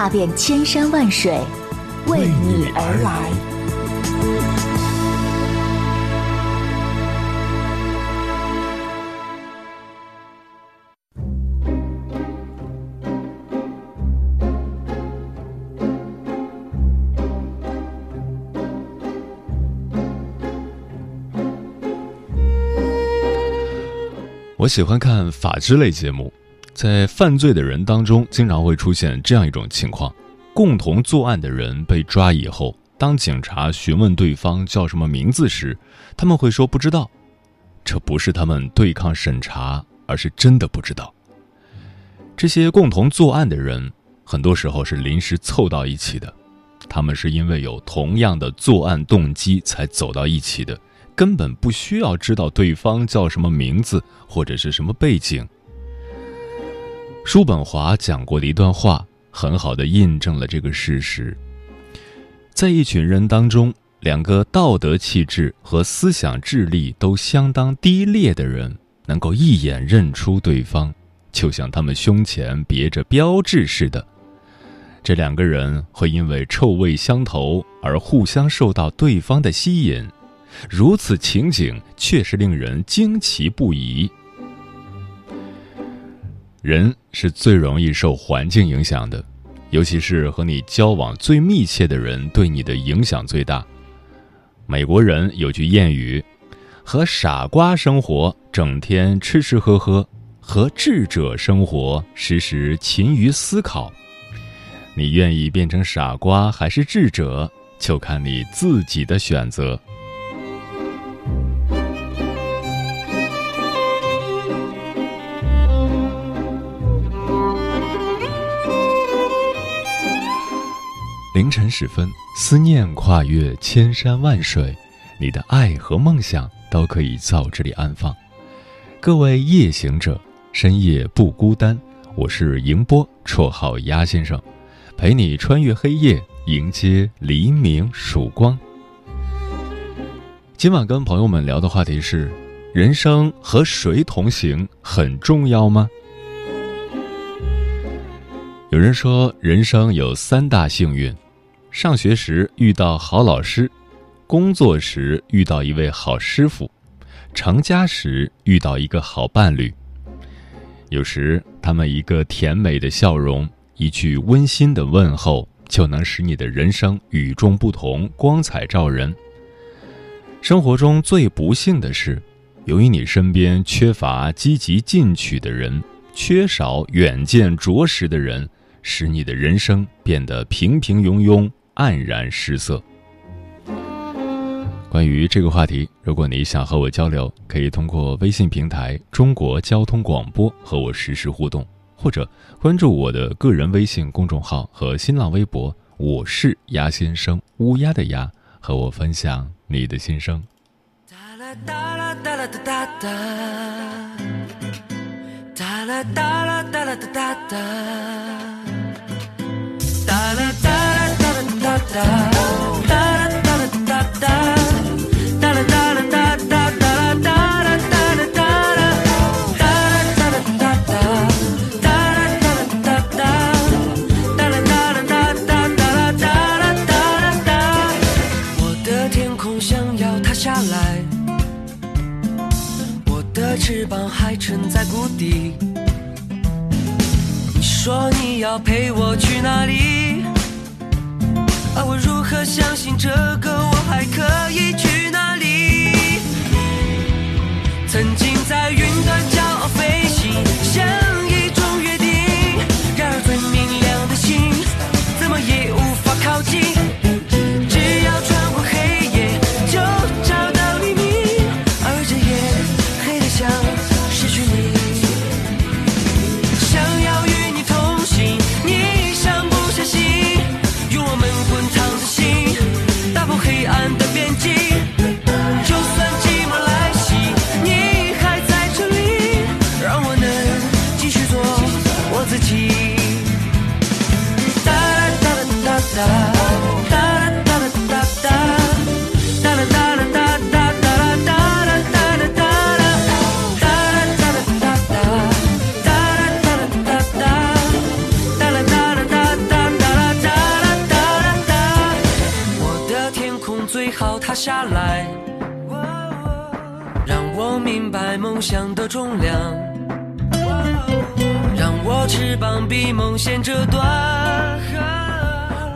踏遍千山万水，为你而来。我喜欢看法制类节目，在犯罪的人当中，经常会出现这样一种情况：共同作案的人被抓以后，当警察询问对方叫什么名字时，他们会说不知道。这不是他们对抗审查，而是真的不知道。这些共同作案的人，很多时候是临时凑到一起的，他们是因为有同样的作案动机才走到一起的。根本不需要知道对方叫什么名字或者是什么背景。叔本华讲过的一段话，很好的印证了这个事实。在一群人当中，两个道德气质和思想智力都相当低劣的人，能够一眼认出对方，就像他们胸前别着标志似的。这两个人会因为臭味相投而互相受到对方的吸引。如此情景确实令人惊奇不已。人是最容易受环境影响的，尤其是和你交往最密切的人对你的影响最大。美国人有句谚语：“和傻瓜生活，整天吃吃喝喝；和智者生活，时时勤于思考。”你愿意变成傻瓜还是智者，就看你自己的选择。凌晨时分，思念跨越千山万水，你的爱和梦想都可以在这里安放。各位夜行者，深夜不孤单。我是迎波，绰号鸭先生，陪你穿越黑夜，迎接黎明曙光。今晚跟朋友们聊的话题是：人生和谁同行很重要吗？有人说，人生有三大幸运：上学时遇到好老师，工作时遇到一位好师傅，成家时遇到一个好伴侣。有时，他们一个甜美的笑容，一句温馨的问候，就能使你的人生与众不同，光彩照人。生活中最不幸的是，由于你身边缺乏积极进取的人，缺少远见卓识的人。使你的人生变得平平庸庸、黯然失色。关于这个话题，如果你想和我交流，可以通过微信平台“中国交通广播”和我实时互动，或者关注我的个人微信公众号和新浪微博“我是鸭先生”（乌鸦的鸭），和我分享你的心声。我的天空想要塌下来，我的我的天空想要塌下来，我的翅膀还沉在谷底。你说你要陪我去哪里？而我如何相信这个我还可以去哪里？曾经在重量，让我翅膀比梦先折断。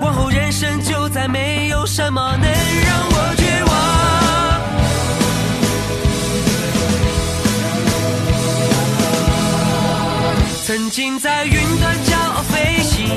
往后人生就再没有什么能让我绝望。曾经在云端骄傲飞行，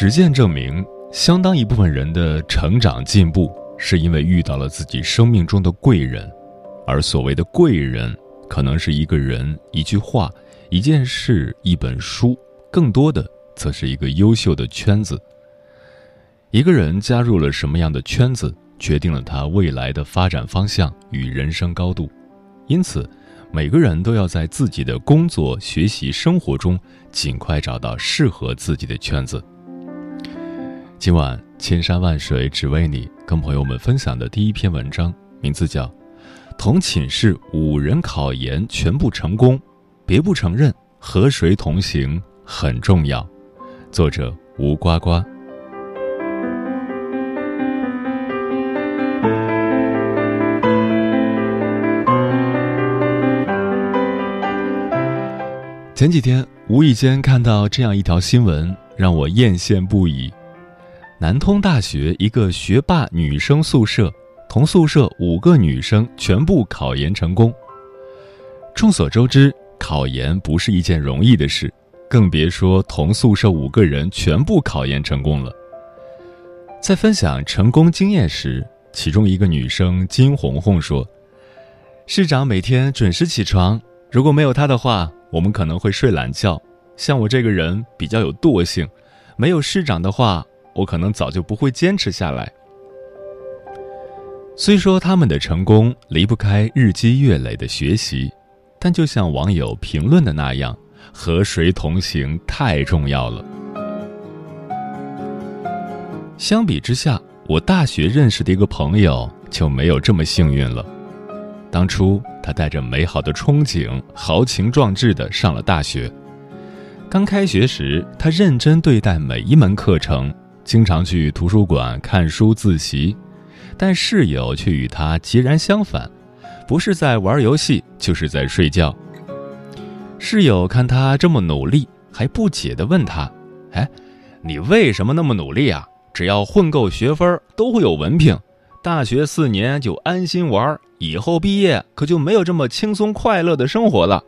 实践证明，相当一部分人的成长进步，是因为遇到了自己生命中的贵人，而所谓的贵人，可能是一个人、一句话、一件事、一本书，更多的则是一个优秀的圈子。一个人加入了什么样的圈子，决定了他未来的发展方向与人生高度。因此，每个人都要在自己的工作、学习、生活中，尽快找到适合自己的圈子。今晚千山万水只为你，跟朋友们分享的第一篇文章，名字叫《同寝室五人考研全部成功，别不承认和谁同行很重要》，作者吴呱呱。前几天无意间看到这样一条新闻，让我艳羡不已。南通大学一个学霸女生宿舍，同宿舍五个女生全部考研成功。众所周知，考研不是一件容易的事，更别说同宿舍五个人全部考研成功了。在分享成功经验时，其中一个女生金红红说：“市长每天准时起床，如果没有他的话，我们可能会睡懒觉。像我这个人比较有惰性，没有市长的话。”我可能早就不会坚持下来。虽说他们的成功离不开日积月累的学习，但就像网友评论的那样，和谁同行太重要了。相比之下，我大学认识的一个朋友就没有这么幸运了。当初他带着美好的憧憬，豪情壮志的上了大学。刚开学时，他认真对待每一门课程。经常去图书馆看书自习，但室友却与他截然相反，不是在玩游戏，就是在睡觉。室友看他这么努力，还不解地问他：“哎，你为什么那么努力啊？只要混够学分，都会有文凭。大学四年就安心玩，以后毕业可就没有这么轻松快乐的生活了。”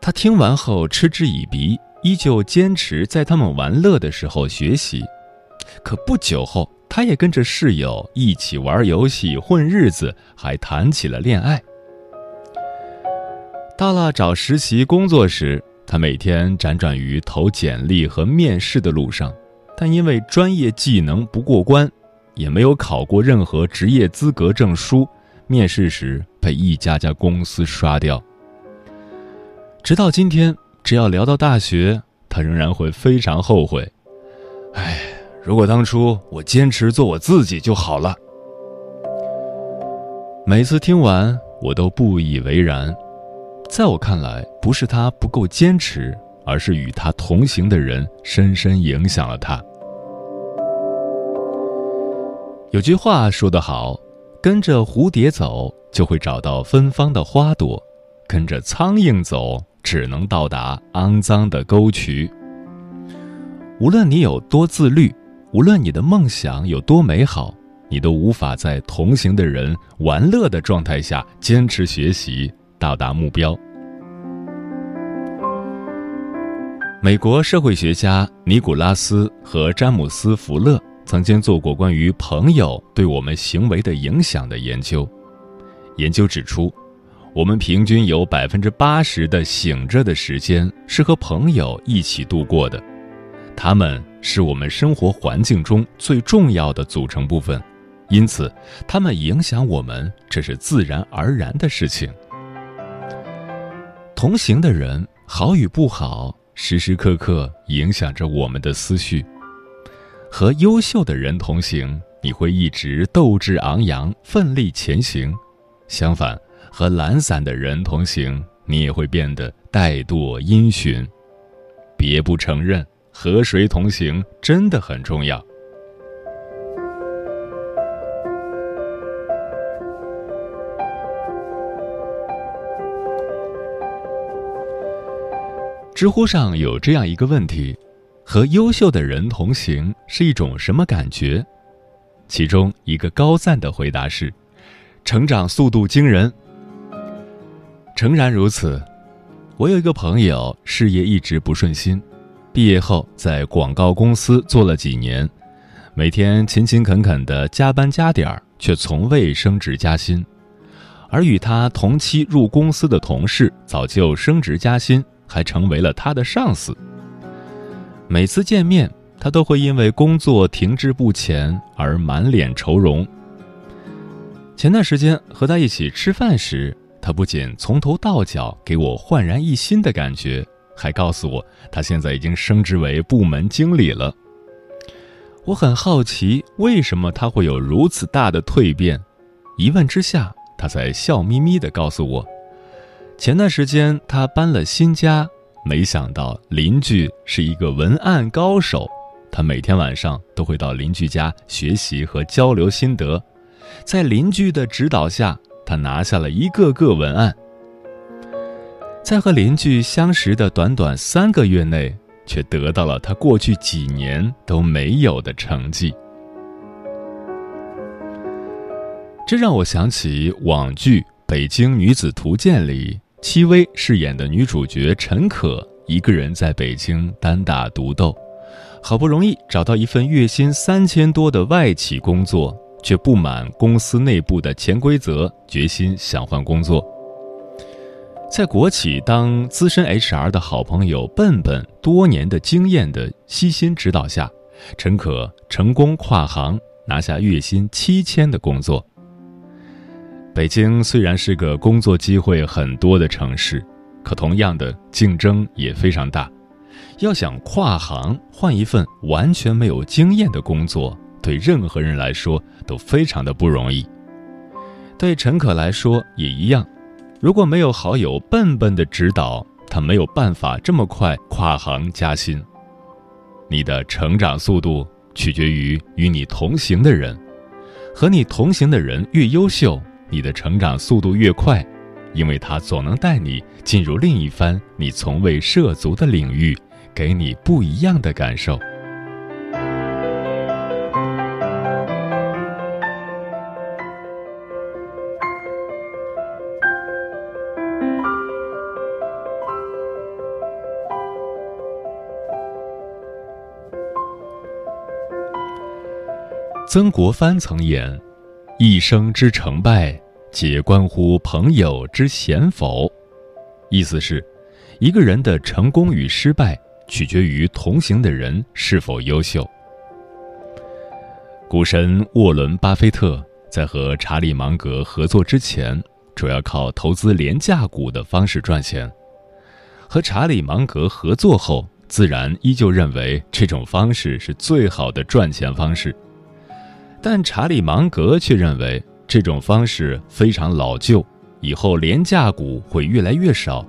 他听完后嗤之以鼻，依旧坚持在他们玩乐的时候学习。可不久后，他也跟着室友一起玩游戏混日子，还谈起了恋爱。到了找实习工作时，他每天辗转于投简历和面试的路上，但因为专业技能不过关，也没有考过任何职业资格证书，面试时被一家家公司刷掉。直到今天，只要聊到大学，他仍然会非常后悔。唉，如果当初我坚持做我自己就好了。每次听完，我都不以为然。在我看来，不是他不够坚持，而是与他同行的人深深影响了他。有句话说得好：“跟着蝴蝶走，就会找到芬芳的花朵；跟着苍蝇走，只能到达肮脏的沟渠。”无论你有多自律，无论你的梦想有多美好，你都无法在同行的人玩乐的状态下坚持学习。到达目标。美国社会学家尼古拉斯和詹姆斯·福勒曾经做过关于朋友对我们行为的影响的研究。研究指出，我们平均有百分之八十的醒着的时间是和朋友一起度过的，他们是我们生活环境中最重要的组成部分，因此，他们影响我们，这是自然而然的事情。同行的人好与不好，时时刻刻影响着我们的思绪。和优秀的人同行，你会一直斗志昂扬、奋力前行；相反，和懒散的人同行，你也会变得怠惰阴循。别不承认，和谁同行真的很重要。知乎上有这样一个问题：和优秀的人同行是一种什么感觉？其中一个高赞的回答是：成长速度惊人。诚然如此，我有一个朋友，事业一直不顺心，毕业后在广告公司做了几年，每天勤勤恳恳的加班加点，却从未升职加薪，而与他同期入公司的同事早就升职加薪。还成为了他的上司。每次见面，他都会因为工作停滞不前而满脸愁容。前段时间和他一起吃饭时，他不仅从头到脚给我焕然一新的感觉，还告诉我他现在已经升职为部门经理了。我很好奇，为什么他会有如此大的蜕变？一问之下，他才笑眯眯地告诉我。前段时间，他搬了新家，没想到邻居是一个文案高手。他每天晚上都会到邻居家学习和交流心得，在邻居的指导下，他拿下了一个个文案。在和邻居相识的短短三个月内，却得到了他过去几年都没有的成绩。这让我想起网剧《北京女子图鉴》里。戚薇饰演的女主角陈可，一个人在北京单打独斗，好不容易找到一份月薪三千多的外企工作，却不满公司内部的潜规则，决心想换工作。在国企当资深 HR 的好朋友笨笨多年的经验的悉心指导下，陈可成功跨行，拿下月薪七千的工作。北京虽然是个工作机会很多的城市，可同样的竞争也非常大。要想跨行换一份完全没有经验的工作，对任何人来说都非常的不容易。对陈可来说也一样，如果没有好友笨笨的指导，他没有办法这么快跨行加薪。你的成长速度取决于与你同行的人。和你同行的人越优秀，你的成长速度越快，因为他总能带你进入另一番你从未涉足的领域，给你不一样的感受。曾国藩曾言：“一生之成败，皆关乎朋友之贤否。”意思是，一个人的成功与失败，取决于同行的人是否优秀。股神沃伦·巴菲特在和查理·芒格合作之前，主要靠投资廉价股的方式赚钱；和查理·芒格合作后，自然依旧认为这种方式是最好的赚钱方式。但查理芒格却认为这种方式非常老旧，以后廉价股会越来越少，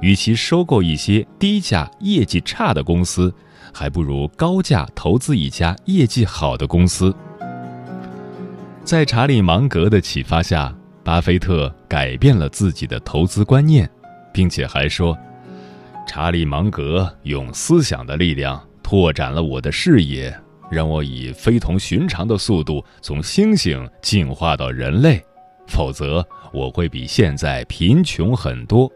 与其收购一些低价业绩差的公司，还不如高价投资一家业绩好的公司。在查理芒格的启发下，巴菲特改变了自己的投资观念，并且还说，查理芒格用思想的力量拓展了我的视野。让我以非同寻常的速度从猩猩进化到人类，否则我会比现在贫穷很多。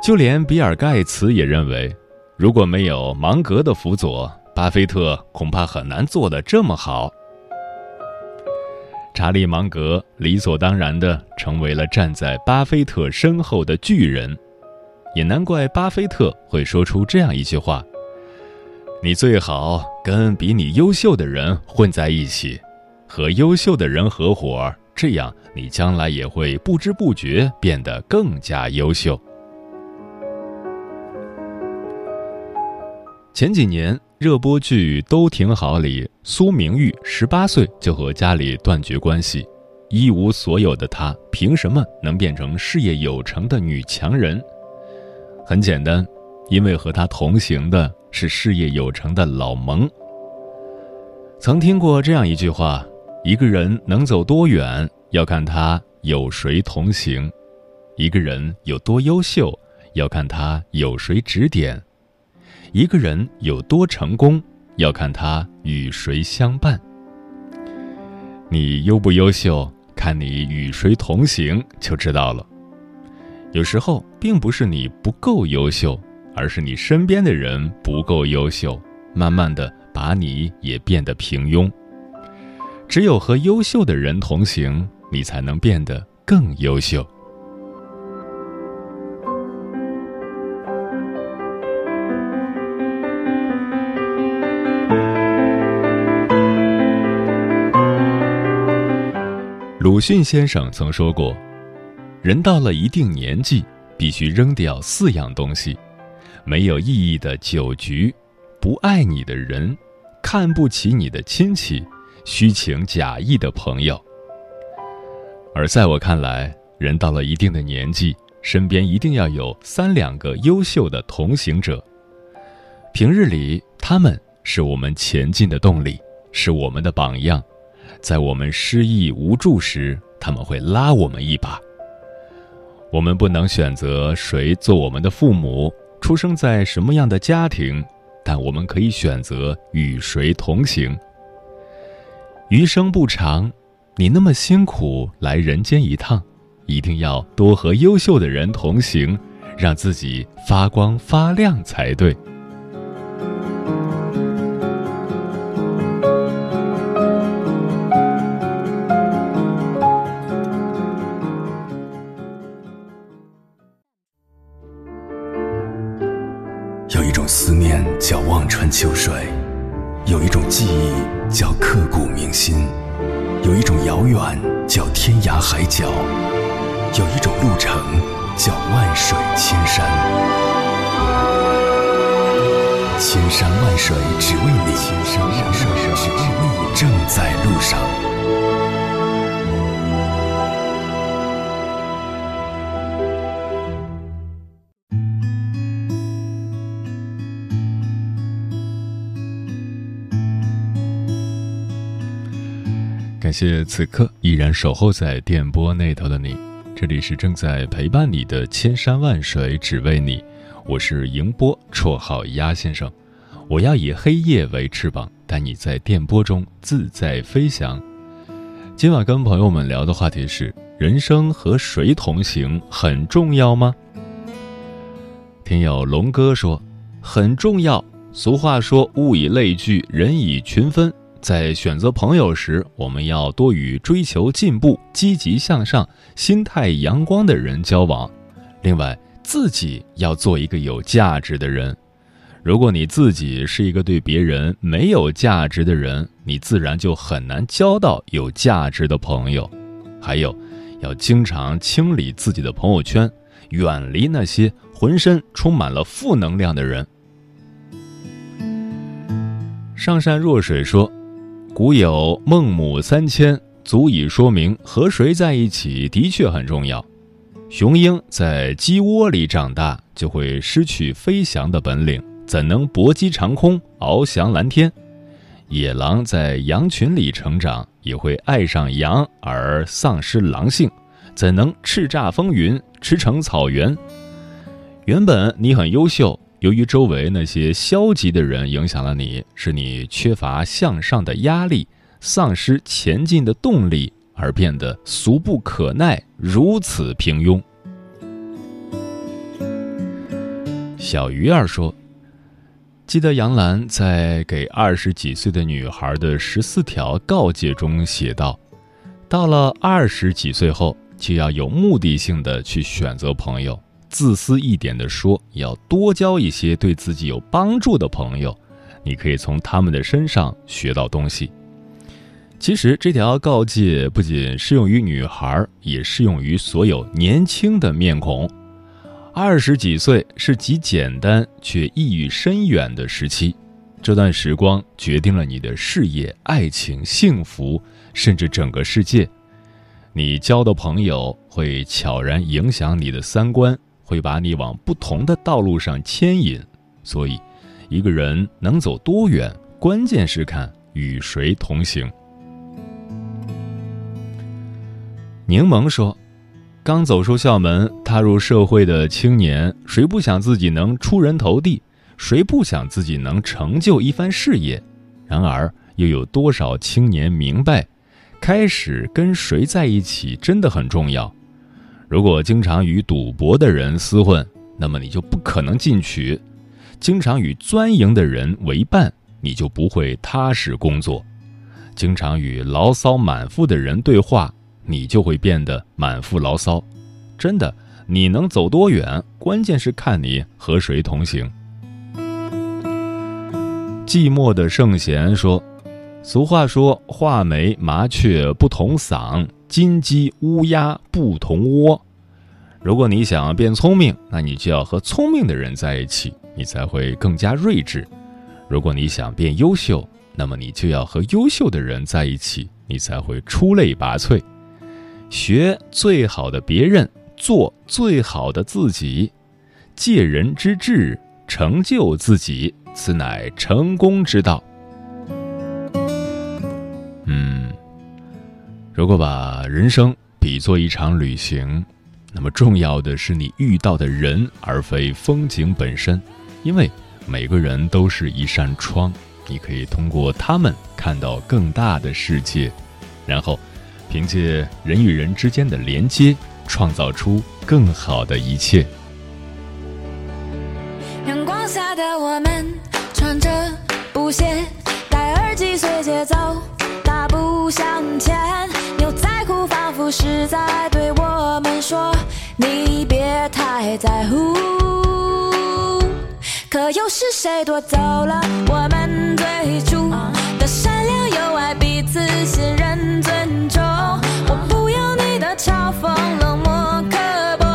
就连比尔·盖茨也认为，如果没有芒格的辅佐，巴菲特恐怕很难做得这么好。查理·芒格理所当然地成为了站在巴菲特身后的巨人，也难怪巴菲特会说出这样一句话。你最好跟比你优秀的人混在一起，和优秀的人合伙，这样你将来也会不知不觉变得更加优秀。前几年热播剧《都挺好》里，苏明玉十八岁就和家里断绝关系，一无所有的她，凭什么能变成事业有成的女强人？很简单，因为和她同行的。是事业有成的老蒙。曾听过这样一句话：一个人能走多远，要看他有谁同行；一个人有多优秀，要看他有谁指点；一个人有多成功，要看他与谁相伴。你优不优秀，看你与谁同行就知道了。有时候，并不是你不够优秀。而是你身边的人不够优秀，慢慢的把你也变得平庸。只有和优秀的人同行，你才能变得更优秀。鲁迅先生曾说过：“人到了一定年纪，必须扔掉四样东西。”没有意义的酒局，不爱你的人，看不起你的亲戚，虚情假意的朋友。而在我看来，人到了一定的年纪，身边一定要有三两个优秀的同行者。平日里，他们是我们前进的动力，是我们的榜样。在我们失意无助时，他们会拉我们一把。我们不能选择谁做我们的父母。出生在什么样的家庭，但我们可以选择与谁同行。余生不长，你那么辛苦来人间一趟，一定要多和优秀的人同行，让自己发光发亮才对。角，有一种路程叫万水千山。千山万水只为你，千山万水只为你，正在路上。感谢此刻依然守候在电波那头的你，这里是正在陪伴你的千山万水只为你，我是迎波，绰号鸭先生。我要以黑夜为翅膀，带你在电波中自在飞翔。今晚跟朋友们聊的话题是：人生和谁同行很重要吗？听友龙哥说，很重要。俗话说：“物以类聚，人以群分。”在选择朋友时，我们要多与追求进步、积极向上、心态阳光的人交往。另外，自己要做一个有价值的人。如果你自己是一个对别人没有价值的人，你自然就很难交到有价值的朋友。还有，要经常清理自己的朋友圈，远离那些浑身充满了负能量的人。上善若水说。古有孟母三迁，足以说明和谁在一起的确很重要。雄鹰在鸡窝里长大，就会失去飞翔的本领，怎能搏击长空，翱翔蓝天？野狼在羊群里成长，也会爱上羊而丧失狼性，怎能叱咤风云，驰骋草原？原本你很优秀。由于周围那些消极的人影响了你，使你缺乏向上的压力，丧失前进的动力，而变得俗不可耐，如此平庸。小鱼儿说：“记得杨澜在给二十几岁的女孩的十四条告诫中写道：到了二十几岁后，就要有目的性的去选择朋友。”自私一点的说，要多交一些对自己有帮助的朋友，你可以从他们的身上学到东西。其实这条告诫不仅适用于女孩，也适用于所有年轻的面孔。二十几岁是极简单却意义深远的时期，这段时光决定了你的事业、爱情、幸福，甚至整个世界。你交的朋友会悄然影响你的三观。会把你往不同的道路上牵引，所以，一个人能走多远，关键是看与谁同行。柠檬说：“刚走出校门，踏入社会的青年，谁不想自己能出人头地？谁不想自己能成就一番事业？然而，又有多少青年明白，开始跟谁在一起真的很重要。”如果经常与赌博的人厮混，那么你就不可能进取；经常与钻营的人为伴，你就不会踏实工作；经常与牢骚满腹的人对话，你就会变得满腹牢骚。真的，你能走多远，关键是看你和谁同行。寂寞的圣贤说：“俗话说，画眉麻雀不同嗓。”金鸡乌鸦不同窝，如果你想变聪明，那你就要和聪明的人在一起，你才会更加睿智；如果你想变优秀，那么你就要和优秀的人在一起，你才会出类拔萃。学最好的别人，做最好的自己，借人之智，成就自己，此乃成功之道。如果把人生比作一场旅行，那么重要的是你遇到的人，而非风景本身。因为每个人都是一扇窗，你可以通过他们看到更大的世界，然后凭借人与人之间的连接，创造出更好的一切。阳光下的我们，穿着布鞋，戴耳机随节奏。大步向前，是在对我们说：“你别太在乎。”可又是谁夺走了我们最初的善良、友爱、彼此信任、尊重？我不要你的嘲讽、冷漠、刻薄，